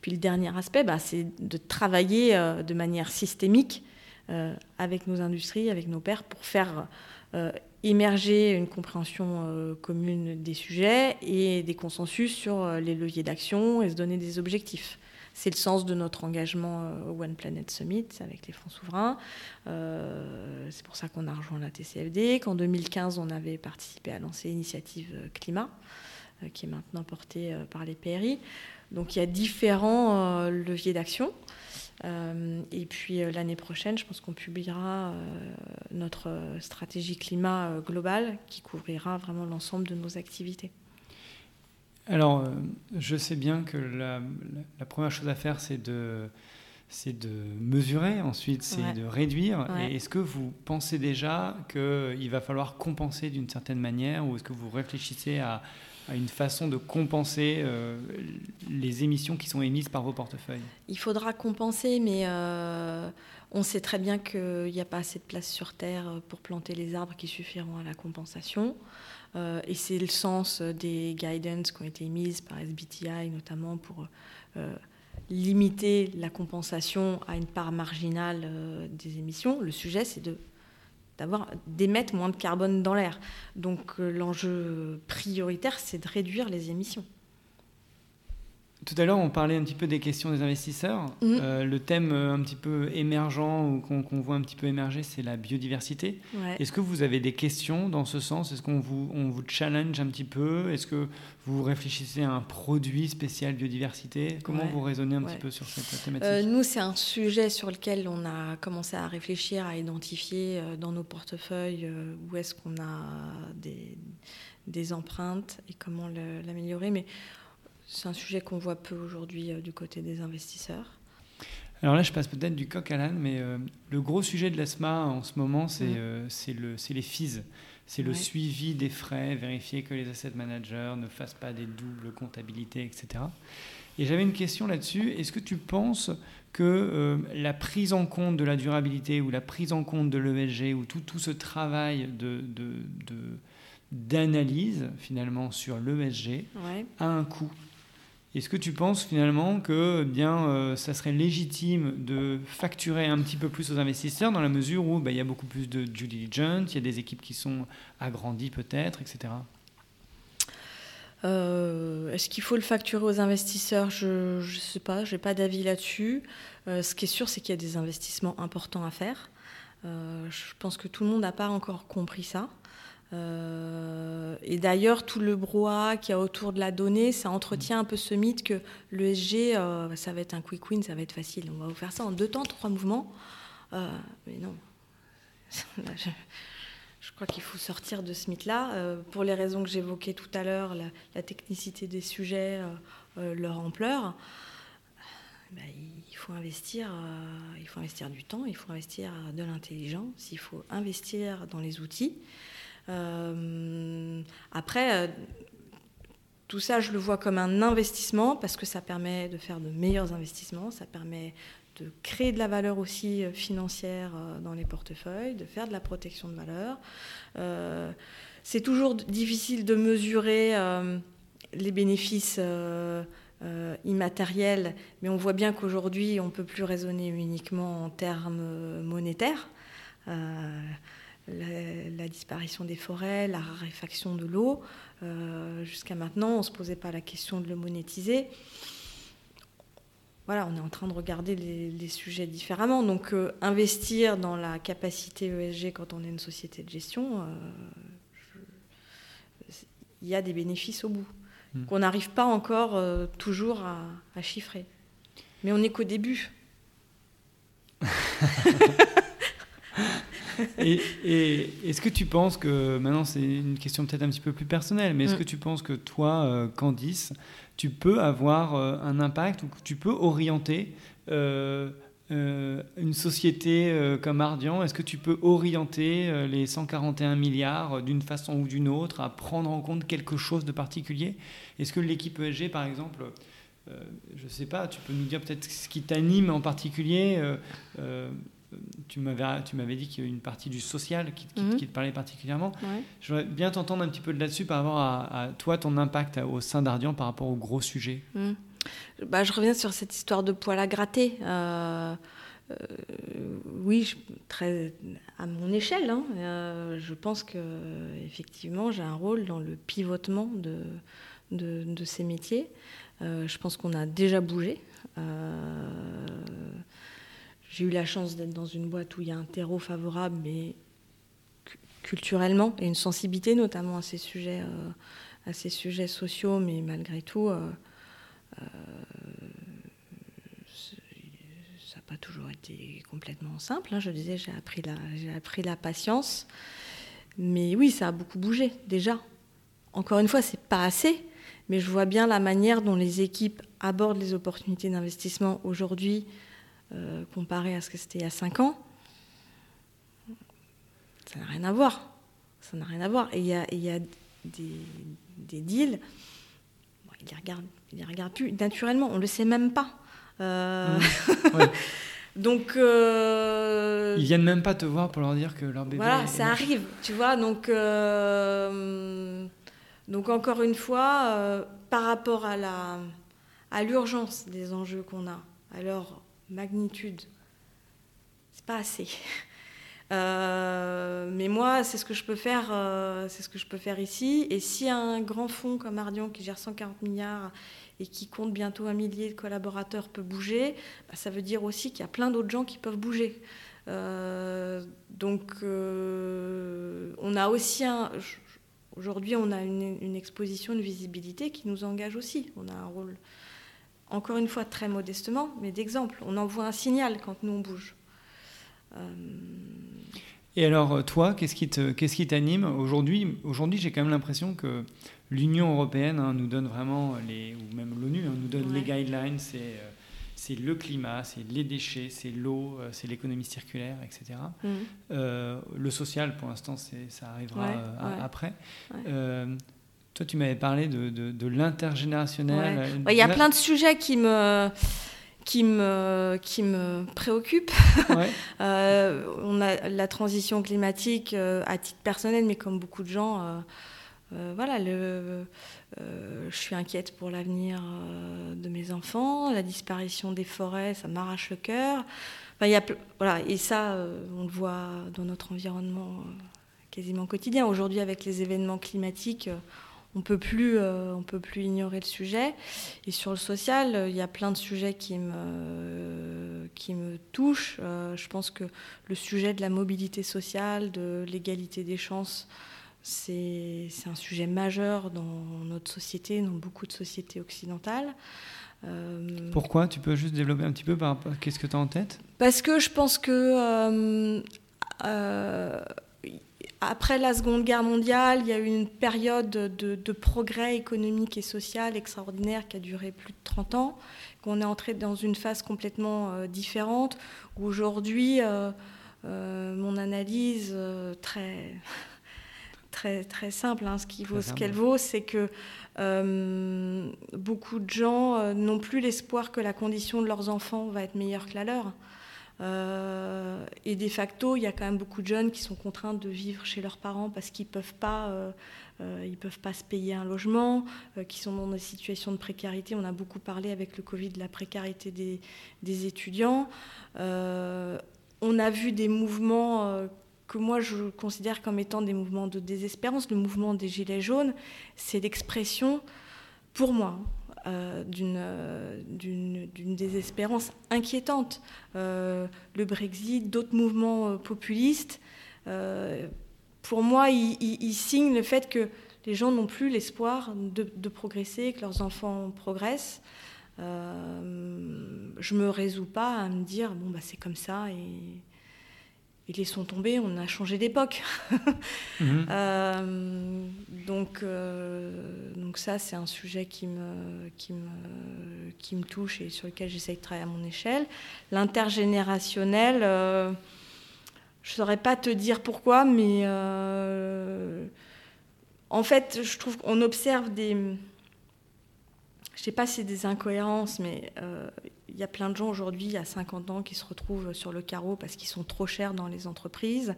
Puis le dernier aspect, bah, c'est de travailler euh, de manière systémique euh, avec nos industries, avec nos pairs, pour faire euh, émerger une compréhension commune des sujets et des consensus sur les leviers d'action et se donner des objectifs. C'est le sens de notre engagement au One Planet Summit avec les fonds souverains. c'est pour ça qu'on a rejoint la TCFD, qu'en 2015, on avait participé à lancer l'initiative climat. Qui est maintenant porté par les PRI. Donc il y a différents leviers d'action. et puis l'année prochaine, je pense qu'on publiera notre stratégie climat globale qui couvrira vraiment l'ensemble de nos activités. Alors, je sais bien que la, première chose à faire, c'est de, c'est de mesurer, ensuite c'est de réduire. Est-ce que vous pensez déjà qu'il va falloir compenser d'une certaine manière ou est-ce que vous réfléchissez à, une façon de compenser euh, les émissions qui sont émises par vos portefeuilles Il faudra compenser, mais euh, on sait très bien qu'il n'y a pas assez de place sur Terre pour planter les arbres qui suffiront à la compensation. Euh, et c'est le sens des guidance qui ont été émises par SBTI, notamment pour limiter la compensation à une part marginale des émissions. Le sujet, c'est de d'avoir d'émettre moins de carbone dans l'air. Donc euh, l'enjeu prioritaire, c'est de réduire les émissions. Tout à l'heure, on parlait un petit peu des questions des investisseurs. Mm. Euh, le thème euh, un petit peu émergent ou qu'on voit un petit peu émerger, c'est la biodiversité. Est-ce que vous avez des questions dans ce sens? Est-ce qu'on vous, on vous challenge un petit peu? Est-ce que vous réfléchissez à un produit spécial biodiversité? Comment vous raisonnez un petit peu sur cette thématique? euh, Nous, c'est un sujet sur lequel on a commencé à réfléchir, à identifier dans nos portefeuilles où est-ce qu'on a des, des empreintes et comment l'améliorer. Mais c'est un sujet qu'on voit peu aujourd'hui euh, du côté des investisseurs. Alors là, je passe peut-être du coq à l'âne, mais euh, le gros sujet de l'ASMA en ce moment, c'est euh, les fees. C'est le suivi des frais, vérifier que les asset managers ne fassent pas des doubles comptabilités, etc. Et j'avais une question là-dessus. Est-ce que tu penses que la prise en compte de la durabilité ou la prise en compte de l'ESG ou tout, tout ce travail de, d'analyse finalement sur l'ESG a un coût? Est-ce que tu penses finalement que eh bien euh, ça serait légitime de facturer un petit peu plus aux investisseurs dans la mesure où bah, il y a beaucoup plus de due diligence, il y a des équipes qui sont agrandies peut-être, etc. Euh, est-ce qu'il faut le facturer aux investisseurs? Je ne sais pas, je n'ai pas d'avis là-dessus. Euh, ce qui est sûr, c'est qu'il y a des investissements importants à faire. je pense que tout le monde n'a pas encore compris ça. Euh, et d'ailleurs, tout le brouhaha qu'il y a autour de la donnée, ça entretient un peu ce mythe que l'ESG, euh, ça va être un quick win, ça va être facile. On va vous faire ça en deux temps, trois mouvements. Euh, mais non. je, crois qu'il faut sortir de ce mythe-là. pour les raisons que j'évoquais tout à l'heure, la, technicité des sujets, leur ampleur. Ben, il faut investir, il faut investir du temps, il faut investir de l'intelligence, il faut investir dans les outils. Euh, après, euh, tout ça, je le vois comme un investissement parce que ça permet de faire de meilleurs investissements, ça permet de créer de la valeur aussi euh, financière dans les portefeuilles, de faire de la protection de valeur. c'est toujours difficile de mesurer les bénéfices immatériels, mais on voit bien qu'aujourd'hui, on ne peut plus raisonner uniquement en termes monétaires la, disparition des forêts, la raréfaction de l'eau. Euh, jusqu'à maintenant, on ne se posait pas la question de le monétiser. Voilà, on est en train de regarder les, sujets différemment. Donc, euh, investir dans la capacité ESG quand on est une société de gestion, euh, il y a des bénéfices au bout, hmm. qu'on n'arrive pas encore toujours à, à chiffrer. Mais on n'est qu'au début. et, est-ce que tu penses que, maintenant c'est une question peut-être un petit peu plus personnelle, mais est-ce mm. que tu penses que toi, euh, Candice, tu peux avoir euh, un impact ou que tu peux orienter euh, une société comme Ardian? Est-ce que tu peux orienter les 141 milliards d'une façon ou d'une autre à prendre en compte quelque chose de particulier? Est-ce que l'équipe ESG, par exemple, je ne sais pas, tu peux nous dire peut-être ce qui t'anime en particulier tu m'avais, tu m'avais dit qu'il y a une partie du social qui, qui, mhm. te parlait particulièrement. Je voudrais bien t'entendre un petit peu là-dessus par rapport à, toi, ton impact au sein d'Ardian par rapport au gros sujet. Mhm. Bah, je reviens sur cette histoire de poil à gratter. Euh, euh, oui, très, à mon échelle, hein, euh, je pense que effectivement j'ai un rôle dans le pivotement de, de, de ces métiers. je pense qu'on a déjà bougé. J'ai eu la chance d'être dans une boîte où il y a un terreau favorable, mais culturellement, et une sensibilité notamment à ces sujets euh, à ces sujets sociaux, mais malgré tout, ça n'a pas toujours été complètement simple. Hein. Je disais, j'ai appris, la, appris la patience. Mais oui, ça a beaucoup bougé déjà. Encore une fois, c'est pas assez, mais je vois bien la manière dont les équipes abordent les opportunités d'investissement aujourd'hui euh, comparé à ce que c'était il y a 5 ans. Ça n'a rien à voir. Ça n'a rien à voir. Et il y a, y a des, des, deals, bon, ils ne les, regardent plus. Naturellement, on ne le sait même pas. Euh... Mmh. Donc. Euh... Ils viennent même pas te voir pour leur dire que leur bébé. Voilà, ça arrive, tu vois. Donc, donc encore une fois, par rapport à la à l'urgence des enjeux qu'on a, leur magnitude, c'est pas assez. Euh, mais moi, c'est ce que je peux faire, euh, c'est ce que je peux faire ici. Et si un grand fonds comme Ardian qui gère 140 milliards et qui compte bientôt un millier de collaborateurs peut bouger, bah, ça veut dire aussi qu'il y a plein d'autres gens qui peuvent bouger. Euh, donc, on a aussi un. Aujourd'hui, on a une, une, exposition, une visibilité qui nous engage aussi. On a un rôle, encore une fois, très modestement, mais d'exemple. On envoie un signal quand nous on bouge. Et alors, toi, qu'est-ce qui qu'est-ce qui t'anime aujourd'hui? Aujourd'hui, j'ai quand même l'impression que l'Union européenne hein, nous donne vraiment les, ou même l'ONU hein, nous donne les guidelines. C'est euh, c'est le climat, c'est les déchets, c'est l'eau, euh, c'est l'économie circulaire, etc. Mmh. Euh, le social, pour l'instant, ça arrivera après. Toi, tu m'avais parlé de, de, de l'intergénérationnel. Il y a plein de sujets qui me qui me, qui me préoccupe. euh, on a la transition climatique euh, à titre personnel, mais comme beaucoup de gens, euh, euh, voilà, le, je suis inquiète pour l'avenir de mes enfants. La disparition des forêts, ça m'arrache le cœur. Enfin, y a, voilà, et ça, on le voit dans notre environnement quasiment quotidien. Aujourd'hui, avec les événements climatiques, on peut plus, euh, on peut plus ignorer le sujet. Et sur le social, euh, il y a plein de sujets qui me, qui me touchent. Euh, je pense que le sujet de la mobilité sociale, de l'égalité des chances, c'est un sujet majeur dans notre société, dans beaucoup de sociétés occidentales. Pourquoi? Tu peux juste développer un petit peu par rapport qu'est-ce que tu as en tête? Parce que je pense que après la Seconde Guerre mondiale, il y a eu une période de, progrès économique et social extraordinaire qui a duré plus de 30 ans, qu'on est entré dans une phase complètement euh, différente, où aujourd'hui, euh, euh, mon analyse très, très, très simple, hein, ce qui vaut ce qu'elle vaut, c'est que beaucoup de gens n'ont plus l'espoir que la condition de leurs enfants va être meilleure que la leur. Euh, et de facto, il y a quand même beaucoup de jeunes qui sont contraints de vivre chez leurs parents parce qu'ils ne peuvent, pas, euh, euh, peuvent pas se payer un logement, qui sont dans des situations de précarité. On a beaucoup parlé avec le Covid de la précarité des étudiants. on a vu des mouvements que moi je considère comme étant des mouvements de désespérance. Le mouvement des Gilets jaunes, c'est l'expression, pour moi, euh, euh, d'une désespérance inquiétante. Euh, le Brexit, d'autres mouvements populistes, pour moi, ils, signent le fait que les gens n'ont plus l'espoir de, progresser, que leurs enfants progressent. je me résous pas à me dire bon bah c'est comme ça ils sont tombés, on a changé d'époque. Mhm. Euh, donc, euh, donc ça, c'est un sujet qui me, qui, me, qui me touche et sur lequel j'essaye de travailler à mon échelle. L'intergénérationnel, euh, je ne saurais pas te dire pourquoi, mais en fait, je trouve qu'on observe des... Je ne sais pas si c'est des incohérences, mais il y a plein de gens aujourd'hui, à 50 ans, qui se retrouvent sur le carreau parce qu'ils sont trop chers dans les entreprises.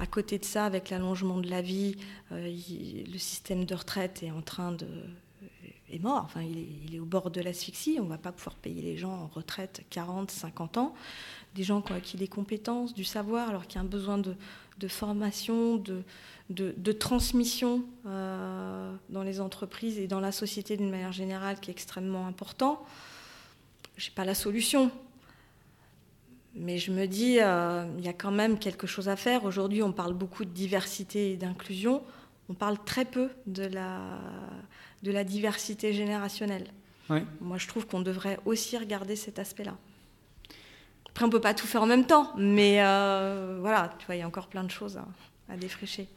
À côté de ça, avec l'allongement de la vie, euh, le système de retraite est en train de est mort, enfin il est, au bord de l'asphyxie, on ne va pas pouvoir payer les gens en retraite 40, 50 ans, des gens qui ont acquis des compétences, du savoir, alors qu'il y a un besoin de, formation, de, de, transmission euh, dans les entreprises et dans la société d'une manière générale qui est extrêmement important je n'ai pas la solution. Mais je me dis, euh, il y a quand même quelque chose à faire. Aujourd'hui, on parle beaucoup de diversité et d'inclusion. on parle très peu de la, de la diversité générationnelle. Moi, je trouve qu'on devrait aussi regarder cet aspect-là. Après, on peut pas tout faire en même temps, mais euh, voilà, tu vois, il y a encore plein de choses à, défricher.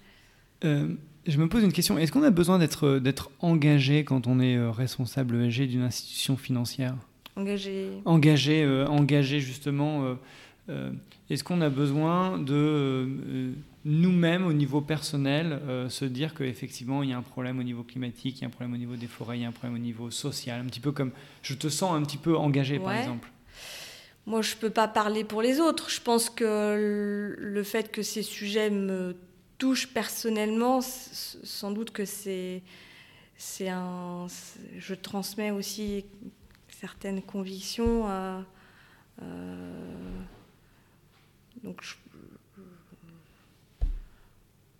Euh, je me pose une question. Est-ce qu'on a besoin d'être engagé quand on est responsable ESG d'une institution financière? Engagé. Engagé, engagé justement. Est-ce qu'on a besoin de nous-mêmes, au niveau personnel, se dire qu'effectivement, il y a un problème au niveau climatique, il y a un problème au niveau des forêts, il y a un problème au niveau social, un petit peu comme je te sens un petit peu engagé, par exemple? Moi, je ne peux pas parler pour les autres. Je pense que le fait que ces sujets me touchent personnellement, sans doute que c'est, c'est un. Je transmets aussi certaines convictions. Euh, donc, je,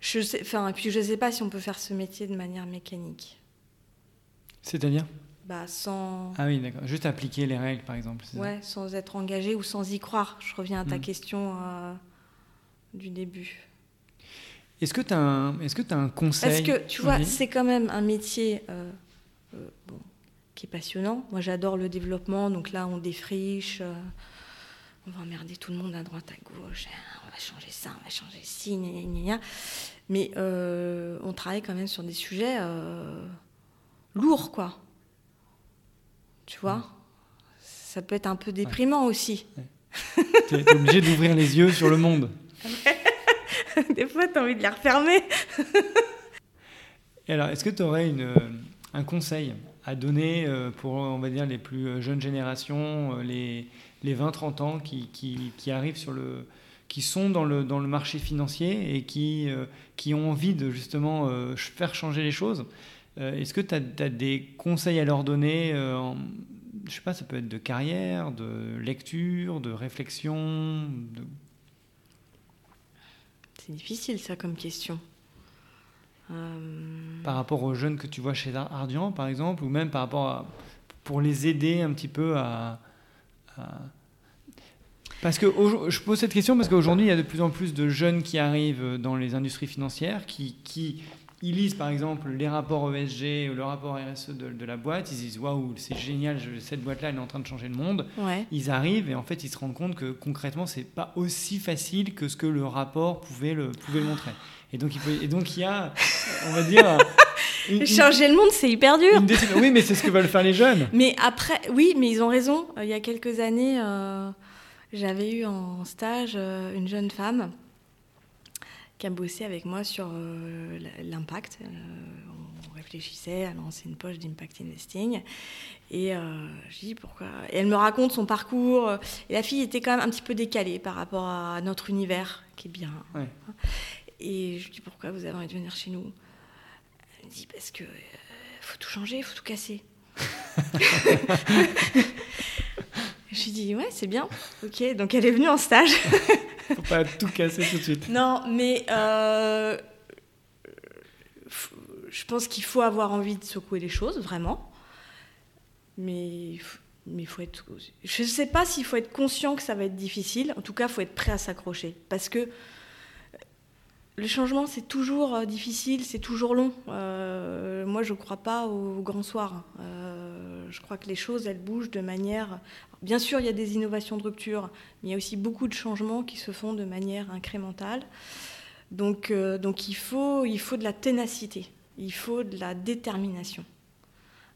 je sais, enfin, puis je ne sais pas si on peut faire ce métier de manière mécanique. C'est-à-dire? Bah, sans... Ah oui, d'accord. Juste appliquer les règles, par exemple. Ouais, sans être engagé ou sans y croire. Je reviens à ta mm. question euh, du début. Est-ce que tu as, un... Est que as un conseil? Parce que, tu vois, c'est quand même un métier euh, euh, bon, qui est passionnant. Moi, j'adore le développement. Donc là, on défriche. on va emmerder tout le monde à droite, à gauche. Hein, on va changer ça, on va changer ci, gna, gna, gna. Mais on travaille quand même sur des sujets lourds, quoi. Tu vois? Ça peut être un peu déprimant aussi. tu es, obligé d'ouvrir les yeux sur le monde. Des fois, tu as envie de les refermer. Et alors, est-ce que tu aurais une, un conseil à donner euh, pour, on va dire, les plus jeunes générations, euh, les, les 20-30 ans qui, qui, qui, arrivent sur le qui sont dans le, dans le marché financier et qui, euh, qui ont envie de justement faire changer les choses euh, est-ce que tu as, des conseils à leur donner euh, Je sais pas, ça peut être de carrière, de lecture, de réflexion C'est difficile ça comme question. Euh, par rapport aux jeunes que tu vois chez Ardian, par exemple, ou même par rapport à. pour les aider un petit peu à. Parce que je pose cette question parce qu'aujourd'hui, il y a de plus en plus de jeunes qui arrivent dans les industries financières, qui, qui ils lisent par exemple les rapports ESG ou le rapport RSE de, la boîte, ils disent waouh, c'est génial, cette boîte-là, elle est en train de changer le monde. Ils arrivent et en fait, ils se rendent compte que concrètement, c'est pas aussi facile que ce que le rapport pouvait le, pouvait le montrer. Et donc, il peut, et donc, il y a, on va dire. Changer le monde, c'est hyper dur. oui, mais c'est ce que veulent faire les jeunes. Mais après, oui, mais ils ont raison. Euh, il y a quelques années, euh, j'avais eu en stage euh, une jeune femme qui a bossé avec moi sur euh, l'impact. On réfléchissait à lancer une poche d'impact investing. Et je dis pourquoi? Et elle me raconte son parcours. Et la fille était quand même un petit peu décalée par rapport à notre univers, qui est bien. Et je dis pourquoi vous avez envie de venir chez nous? Elle me dit parce que faut tout changer, il faut tout casser. je lui dis ouais, c'est bien. Ok, donc elle est venue en stage. Faut pas tout casser tout de suite. Non, mais euh, je pense qu'il faut avoir envie de secouer les choses, vraiment. Mais mais faut être. Je ne sais pas s'il faut être conscient que ça va être difficile. En tout cas, il faut être prêt à s'accrocher, parce que le changement, c'est toujours euh, difficile, c'est toujours long. Euh, moi, je ne crois pas au grand soir. je crois que les choses, elles bougent de manière Bien sûr, il y a des innovations de rupture, mais il y a aussi beaucoup de changements qui se font de manière incrémentale. Donc, euh, donc il, faut, il faut de la ténacité, il faut de la détermination.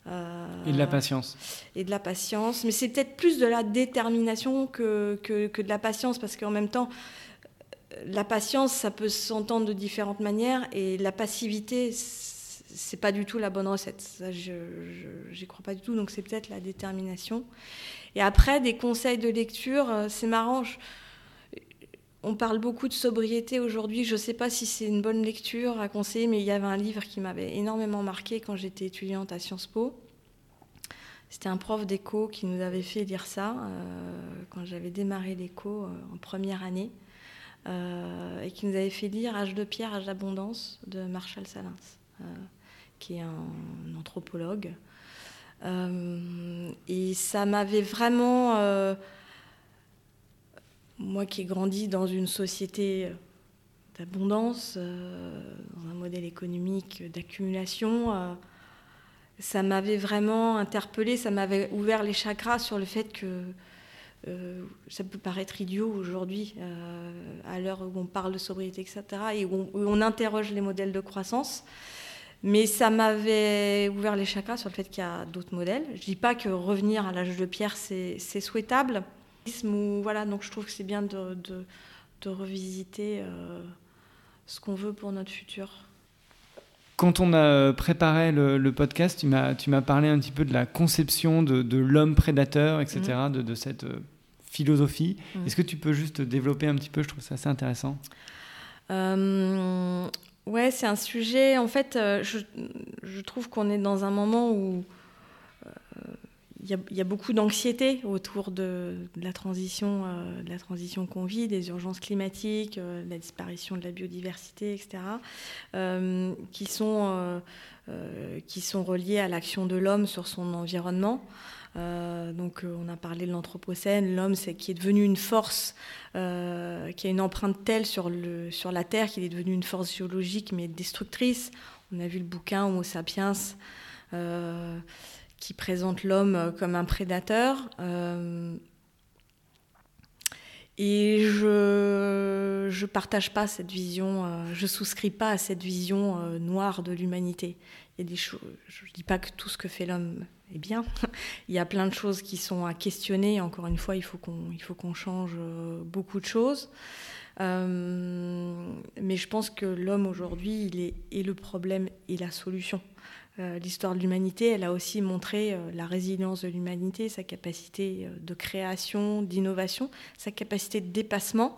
Euh, et de la patience. Et de la patience. Mais c'est peut-être plus de la détermination que, que, que de la patience, parce qu'en même temps, la patience, ça peut s'entendre de différentes manières, et la passivité, c'est pas du tout la bonne recette. Je n'y crois pas du tout. Donc, c'est peut-être la détermination. Et après, des conseils de lecture, euh, c'est marrant. on parle beaucoup de sobriété aujourd'hui. Je ne sais pas si c'est une bonne lecture à conseiller, mais il y avait un livre qui m'avait énormément marqué quand j'étais étudiante à Sciences Po. C'était un prof d'éco qui nous avait fait lire ça euh, quand j'avais démarré l'éco euh, en première année. Et qui nous avait fait lire Âge de pierre, âge d'abondance de Marshall Salins, qui est un anthropologue euh, et ça m'avait vraiment, euh, moi qui ai grandi dans une société d'abondance, dans un modèle économique d'accumulation. ça m'avait vraiment interpellé, ça m'avait ouvert les chakras sur le fait que ça peut paraître idiot aujourd'hui, à l'heure où on parle de sobriété, etc., et où on, interroge les modèles de croissance. Mais ça m'avait ouvert les chakras sur le fait qu'il y a d'autres modèles. Je ne dis pas que revenir à l'âge de pierre, c'est souhaitable. Voilà, donc je trouve que c'est bien de, de, revisiter euh, ce qu'on veut pour notre futur. Quand on a préparé le, podcast, tu m'as parlé un petit peu de la conception de, de l'homme prédateur, etc., mmh. de, de, cette euh, philosophie. Mmh. Est-ce que tu peux juste développer un petit peu? Je trouve ça assez intéressant. Euh, Ouais, c'est un sujet. En fait, euh, je, trouve qu'on est dans un moment où euh, il y, a beaucoup d'anxiété autour de, la transition, euh, de la transition qu'on vit, des urgences climatiques, la disparition de la biodiversité, etc., qui sont qui sont reliées à l'action de l'homme sur son environnement. Euh, donc euh, on a parlé de l'Anthropocène, l'homme qui est devenu une force, euh, qui a une empreinte telle sur, sur la Terre qu'il est devenu une force géologique mais destructrice. On a vu le bouquin Homo sapiens qui présente l'homme comme un prédateur. Et je ne partage pas cette vision, je souscris pas à cette vision noire de l'humanité. Je ne dis pas que tout ce que fait l'homme eh bien. il y a plein de choses qui sont à questionner. Encore une fois, il faut qu'on, il change euh, beaucoup de choses. Euh, mais je pense que l'homme aujourd'hui, il est et le problème et la solution. Euh, l'histoire de l'humanité, elle a aussi montré la résilience de l'humanité, sa capacité de création, d'innovation, sa capacité de dépassement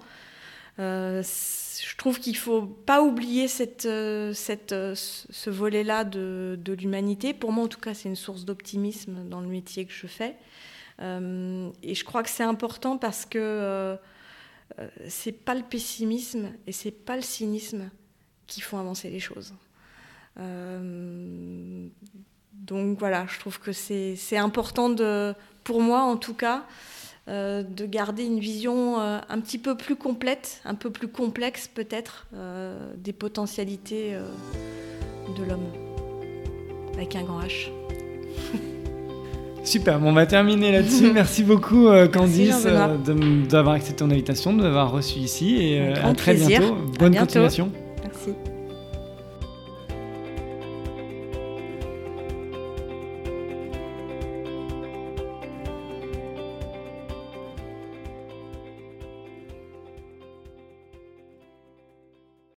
je trouve qu'il ne faut pas oublier euh, euh, ce volet-là de, l'humanité. Pour moi, en tout cas, c'est une source d'optimisme dans le métier que je fais. Euh, et je crois que c'est important parce que euh, c'est pas le pessimisme et c'est pas le cynisme qui font avancer les choses. Donc voilà, je trouve que c'est important de, pour moi en tout cas, euh, de garder une vision euh, un petit peu plus complète, un peu plus complexe peut-être, euh, des potentialités de l'homme, avec un grand H. Super, on va terminer là-dessus. Merci beaucoup Candice d'avoir accepté ton invitation, de m'avoir reçu ici et à très bientôt. Bonne continuation. Merci.